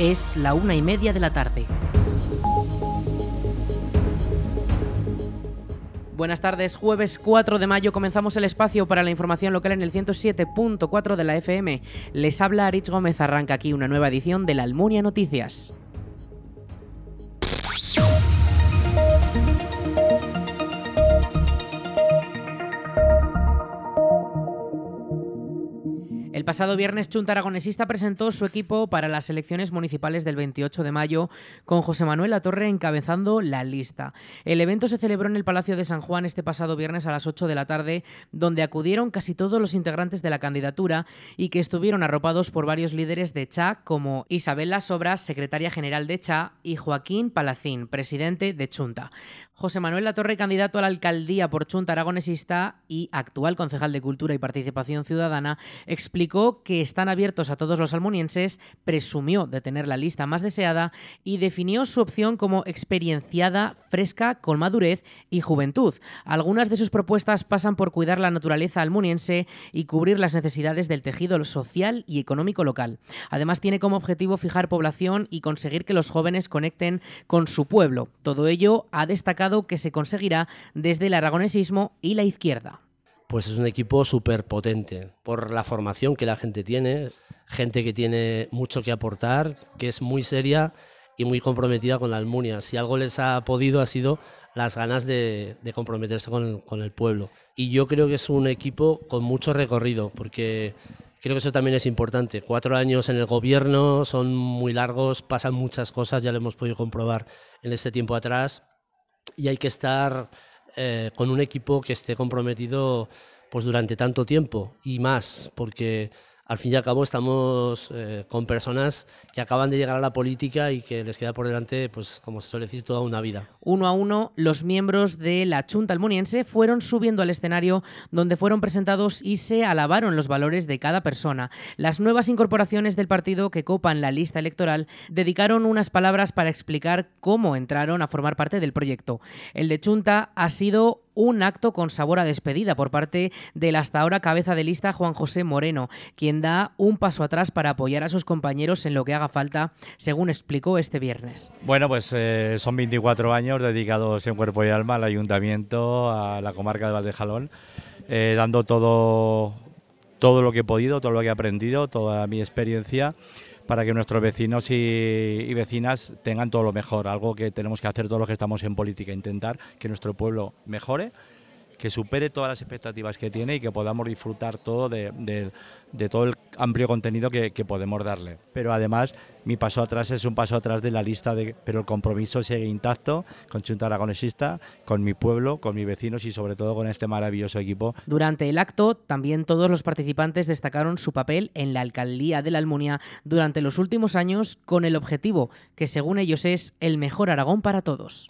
Es la una y media de la tarde. Buenas tardes, jueves 4 de mayo comenzamos el espacio para la información local en el 107.4 de la FM. Les habla Aritz Gómez, arranca aquí una nueva edición de la Almunia Noticias. Pasado viernes Chunta Aragonesista presentó su equipo para las elecciones municipales del 28 de mayo con José Manuel Latorre encabezando la lista. El evento se celebró en el Palacio de San Juan este pasado viernes a las 8 de la tarde, donde acudieron casi todos los integrantes de la candidatura y que estuvieron arropados por varios líderes de CHA como Isabel Sobras, secretaria general de CHA, y Joaquín Palacín, presidente de Chunta. José Manuel Latorre, candidato a la alcaldía por Chunta Aragonesista y actual concejal de Cultura y Participación Ciudadana, explicó que están abiertos a todos los almunienses, presumió de tener la lista más deseada y definió su opción como experienciada, fresca, con madurez y juventud. Algunas de sus propuestas pasan por cuidar la naturaleza almuniense y cubrir las necesidades del tejido social y económico local. Además, tiene como objetivo fijar población y conseguir que los jóvenes conecten con su pueblo. Todo ello ha destacado que se conseguirá desde el aragonesismo y la izquierda. Pues es un equipo súper potente por la formación que la gente tiene, gente que tiene mucho que aportar, que es muy seria y muy comprometida con la Almunia. Si algo les ha podido ha sido las ganas de, comprometerse con, con el pueblo. Y yo creo que es un equipo con mucho recorrido, porque Creo que eso también es importante. Cuatro años en el gobierno son muy largos, pasan muchas cosas, ya lo hemos podido comprobar en este tiempo atrás y hay que estar eh, con un equipo que esté comprometido pues durante tanto tiempo y más, porque al fin y al cabo estamos eh, con personas que acaban de llegar a la política y que les queda por delante, pues como se suele decir, toda una vida. Uno a uno, los miembros de la Junta almuniense fueron subiendo al escenario donde fueron presentados y se alabaron los valores de cada persona. Las nuevas incorporaciones del partido que copan la lista electoral dedicaron unas palabras para explicar cómo entraron a formar parte del proyecto. El de Chunta ha sido un acto con sabor a despedida por parte del hasta ahora cabeza de lista Juan José Moreno, quien da un paso atrás para apoyar a sus compañeros en lo que haga falta, según explicó este viernes. Bueno, pues eh, son 24 años dedicados en cuerpo y alma al ayuntamiento, a la comarca de Valdejalón, eh, dando todo, todo lo que he podido, todo lo que he aprendido, toda mi experiencia para que nuestros vecinos y, vecinas tengan todo lo mejor, algo que tenemos que hacer todos los que estamos en política, intentar que nuestro pueblo mejore que supere todas las expectativas que tiene y que podamos disfrutar todo de, todo el amplio contenido que, podemos darle. Pero además, mi paso atrás es un paso atrás de la lista, de, pero el compromiso sigue intacto con Chunta Aragonesista, con mi pueblo, con mis vecinos y sobre todo con este maravilloso equipo. Durante el acto, también todos los participantes destacaron su papel en la alcaldía de la Almunia durante los últimos años con el objetivo, que según ellos es el mejor Aragón para todos.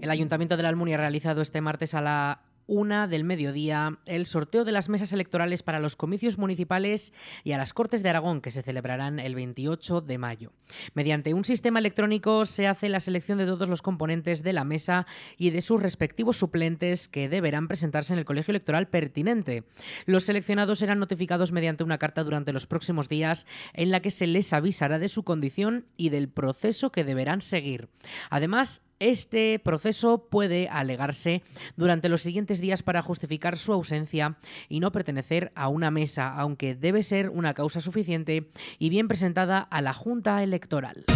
El Ayuntamiento de la Almunia ha realizado este martes a la una del mediodía el sorteo de las mesas electorales para los comicios municipales y a las Cortes de Aragón que se celebrarán el 28 de mayo. Mediante un sistema electrónico se hace la selección de todos los componentes de la mesa y de sus respectivos suplentes que deberán presentarse en el colegio electoral pertinente. Los seleccionados serán notificados mediante una carta durante los próximos días en la que se les avisará de su condición y del proceso que deberán seguir. Además, este proceso puede alegarse durante los siguientes días para justificar su ausencia y no pertenecer a una mesa, aunque debe ser una causa suficiente y bien presentada a la Junta Electoral.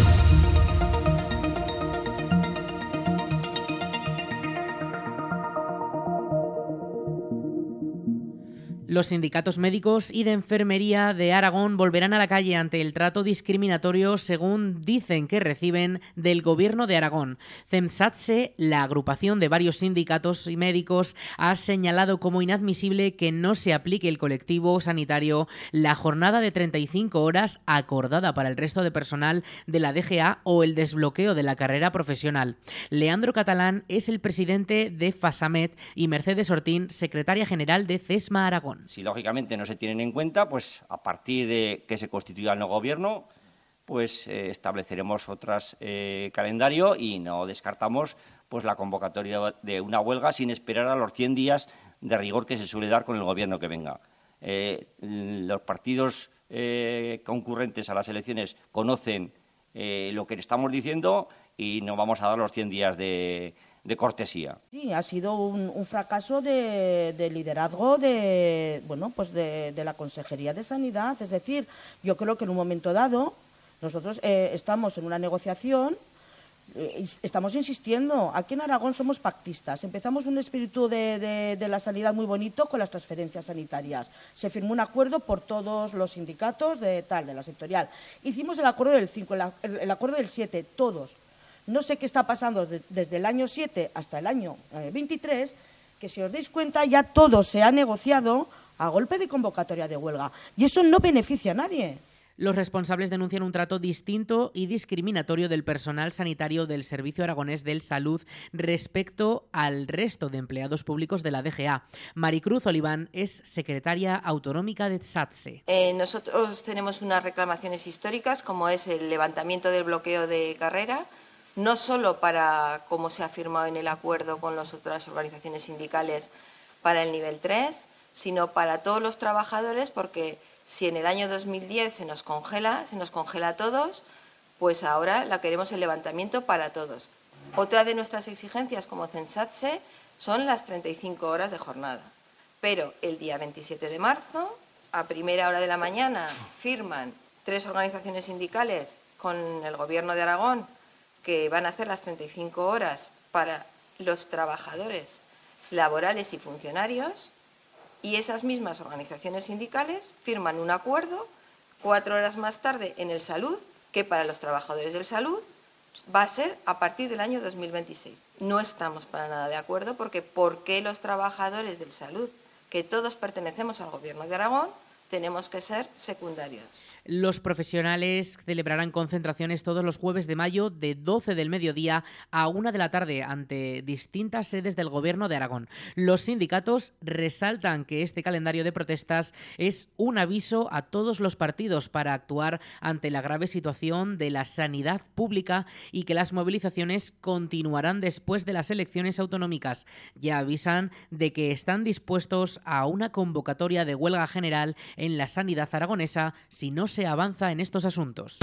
Los sindicatos médicos y de enfermería de Aragón volverán a la calle ante el trato discriminatorio según dicen que reciben del gobierno de Aragón. CEMSATSE, la agrupación de varios sindicatos y médicos, ha señalado como inadmisible que no se aplique el colectivo sanitario la jornada de 35 horas acordada para el resto de personal de la DGA o el desbloqueo de la carrera profesional. Leandro Catalán es el presidente de FASAMET y Mercedes Ortín, secretaria general de CESMA Aragón. Si lógicamente no se tienen en cuenta, pues a partir de que se constituya el nuevo gobierno, pues eh, estableceremos otras eh, calendario y no descartamos pues la convocatoria de una huelga sin esperar a los 100 días de rigor que se suele dar con el gobierno que venga. Eh, los partidos concurrentes a las elecciones conocen lo que estamos diciendo y no vamos a dar los 100 días de, cortesía. Sí, ha sido un, fracaso de, liderazgo de, bueno, pues de, de, la Consejería de Sanidad. Es decir, yo creo que en un momento dado nosotros eh, estamos en una negociación, eh, estamos insistiendo, aquí en Aragón somos pactistas, empezamos un espíritu de, la sanidad muy bonito con las transferencias sanitarias. Se firmó un acuerdo por todos los sindicatos de tal, de la sectorial. Hicimos el acuerdo del 5, el, acuerdo del 7, todos. No sé qué está pasando desde el año 7 hasta el año 23, eh, que si os dais cuenta ya todo se ha negociado a golpe de convocatoria de huelga. Y eso no beneficia a nadie. Los responsables denuncian un trato distinto y discriminatorio del personal sanitario del Servicio Aragonés del Salud respecto al resto de empleados públicos de la DGA. Maricruz Oliván es secretaria autonómica de SATSE. Eh, nosotros tenemos unas reclamaciones históricas, como es el levantamiento del bloqueo de carrera, no solo para, como se ha firmado en el acuerdo con las otras organizaciones sindicales, para el nivel 3, sino para todos los trabajadores, porque si en el año 2010 se nos congela, se nos congela a todos, pues ahora la queremos el levantamiento para todos. Otra de nuestras exigencias como Censatse son las 35 horas de jornada. Pero el día 27 de marzo, a primera hora de la mañana, firman tres organizaciones sindicales con el Gobierno de Aragón que van a hacer las 35 horas para los trabajadores laborales y funcionarios y esas mismas organizaciones sindicales firman un acuerdo cuatro horas más tarde en el salud que para los trabajadores del salud va a ser a partir del año 2026. No estamos para nada de acuerdo porque ¿por qué los trabajadores del salud, que todos pertenecemos al Gobierno de Aragón, tenemos que ser secundarios? Los profesionales celebrarán concentraciones todos los jueves de mayo de 12 del mediodía a 1 de la tarde ante distintas sedes del Gobierno de Aragón. Los sindicatos resaltan que este calendario de protestas es un aviso a todos los partidos para actuar ante la grave situación de la sanidad pública y que las movilizaciones continuarán después de las elecciones autonómicas. Ya avisan de que están dispuestos a una convocatoria de huelga general en la sanidad aragonesa si no se se avanza en estos asuntos.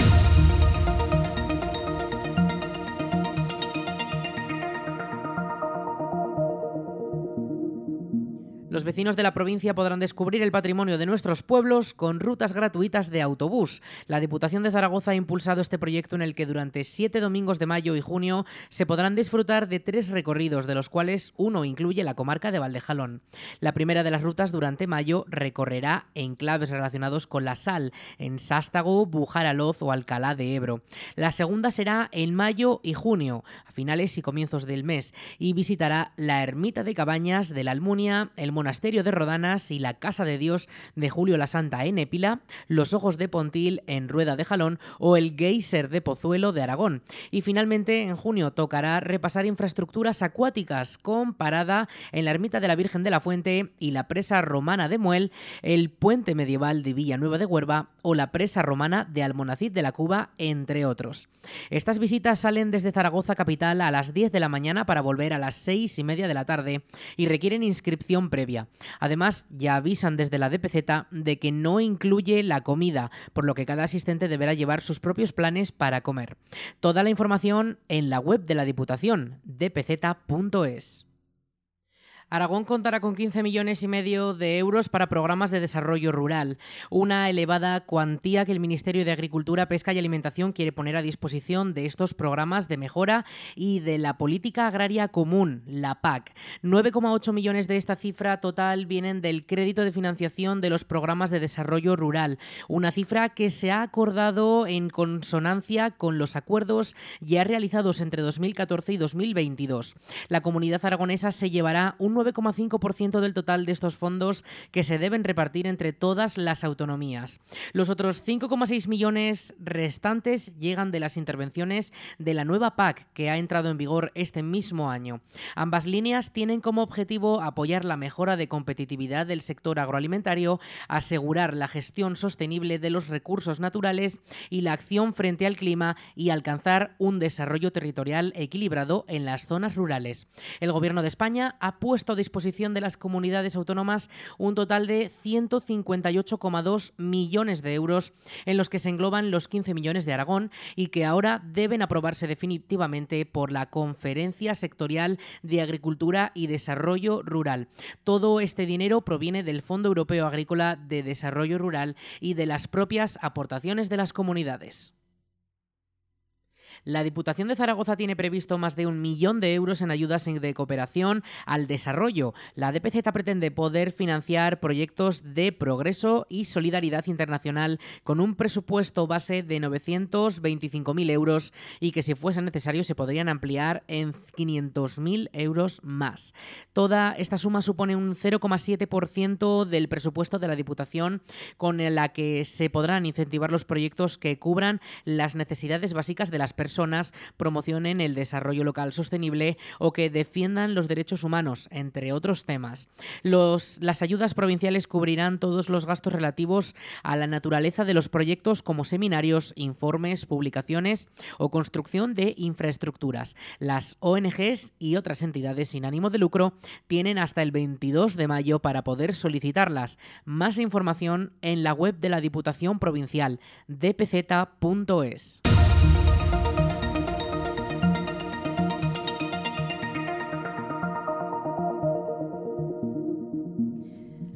Los vecinos de la provincia podrán descubrir el patrimonio de nuestros pueblos con rutas gratuitas de autobús. La Diputación de Zaragoza ha impulsado este proyecto en el que durante siete domingos de mayo y junio se podrán disfrutar de tres recorridos, de los cuales uno incluye la comarca de Valdejalón. La primera de las rutas durante mayo recorrerá enclaves relacionados con la sal, en Sástago, Bujaraloz o Alcalá de Ebro. La segunda será en mayo y junio, a finales y comienzos del mes, y visitará la ermita de Cabañas de la Almunia, el Monasterio de Rodanas y la Casa de Dios de Julio la Santa en Épila, los Ojos de Pontil en Rueda de Jalón o el Geyser de Pozuelo de Aragón. Y finalmente, en junio tocará repasar infraestructuras acuáticas con parada en la Ermita de la Virgen de la Fuente y la presa romana de Muel, el puente medieval de Villanueva de Huerva o la presa romana de Almonacid de la Cuba, entre otros. Estas visitas salen desde Zaragoza capital a las 10 de la mañana para volver a las 6 y media de la tarde y requieren inscripción previa Además, ya avisan desde la DPZ de que no incluye la comida, por lo que cada asistente deberá llevar sus propios planes para comer. Toda la información en la web de la Diputación, dpz.es. Aragón contará con 15 millones y medio de euros para programas de desarrollo rural, una elevada cuantía que el Ministerio de Agricultura, Pesca y Alimentación quiere poner a disposición de estos programas de mejora y de la política agraria común, la PAC. 9,8 millones de esta cifra total vienen del crédito de financiación de los programas de desarrollo rural, una cifra que se ha acordado en consonancia con los acuerdos ya realizados entre 2014 y 2022. La comunidad aragonesa se llevará un 9,5% del total de estos fondos que se deben repartir entre todas las autonomías. Los otros 5,6 millones restantes llegan de las intervenciones de la nueva PAC que ha entrado en vigor este mismo año. Ambas líneas tienen como objetivo apoyar la mejora de competitividad del sector agroalimentario, asegurar la gestión sostenible de los recursos naturales y la acción frente al clima y alcanzar un desarrollo territorial equilibrado en las zonas rurales. El Gobierno de España ha puesto a disposición de las comunidades autónomas un total de 158,2 millones de euros en los que se engloban los 15 millones de Aragón y que ahora deben aprobarse definitivamente por la Conferencia Sectorial de Agricultura y Desarrollo Rural. Todo este dinero proviene del Fondo Europeo Agrícola de Desarrollo Rural y de las propias aportaciones de las comunidades. La Diputación de Zaragoza tiene previsto más de un millón de euros en ayudas de cooperación al desarrollo. La DPZ pretende poder financiar proyectos de progreso y solidaridad internacional con un presupuesto base de 925.000 euros y que si fuese necesario se podrían ampliar en 500.000 euros más. Toda esta suma supone un 0,7% del presupuesto de la Diputación con la que se podrán incentivar los proyectos que cubran las necesidades básicas de las personas promocionen el desarrollo local sostenible o que defiendan los derechos humanos, entre otros temas. Las ayudas provinciales cubrirán todos los gastos relativos a la naturaleza de los proyectos como seminarios, informes, publicaciones o construcción de infraestructuras. Las ONGs y otras entidades sin ánimo de lucro tienen hasta el 22 de mayo para poder solicitarlas. Más información en la web de la Diputación Provincial dpz.es.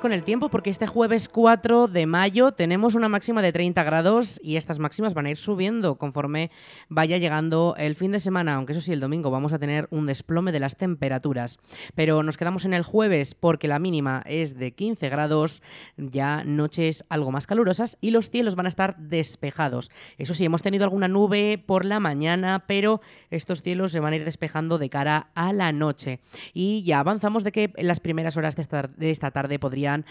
Con el tiempo porque este jueves 4 de mayo tenemos una máxima de 30 grados y estas máximas van a ir subiendo conforme vaya llegando el fin de semana, aunque eso sí, el domingo vamos a tener un desplome de las temperaturas. Pero nos quedamos en el jueves porque la mínima es de 15 grados, ya noches algo más calurosas y los cielos van a estar despejados. Eso sí, hemos tenido alguna nube por la mañana, pero estos cielos se van a ir despejando de cara a la noche. Y ya avanzamos de que en las primeras horas de esta, de esta tarde podrían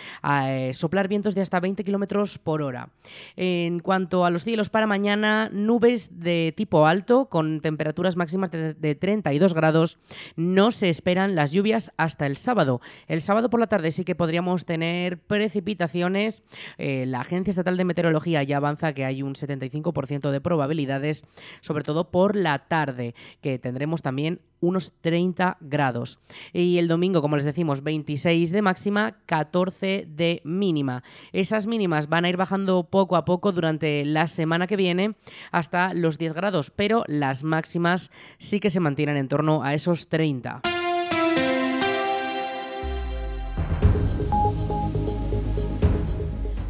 eh, soplar vientos de hasta 20 kilómetros por hora. En cuanto a los cielos para mañana, nubes de tipo alto con temperaturas máximas de, 32 grados. No se esperan las lluvias hasta el sábado. El sábado por la tarde sí que podríamos tener precipitaciones. Eh, la Agencia Estatal de Meteorología ya avanza que hay un 75% de probabilidades, sobre todo por la tarde, que tendremos también unos 30 grados. Y el domingo, como les decimos, 26 de máxima, 14 de mínima. Esas mínimas van a ir bajando poco a poco durante la semana que viene hasta los 10 grados, pero las máximas sí que se mantienen en torno a esos 30.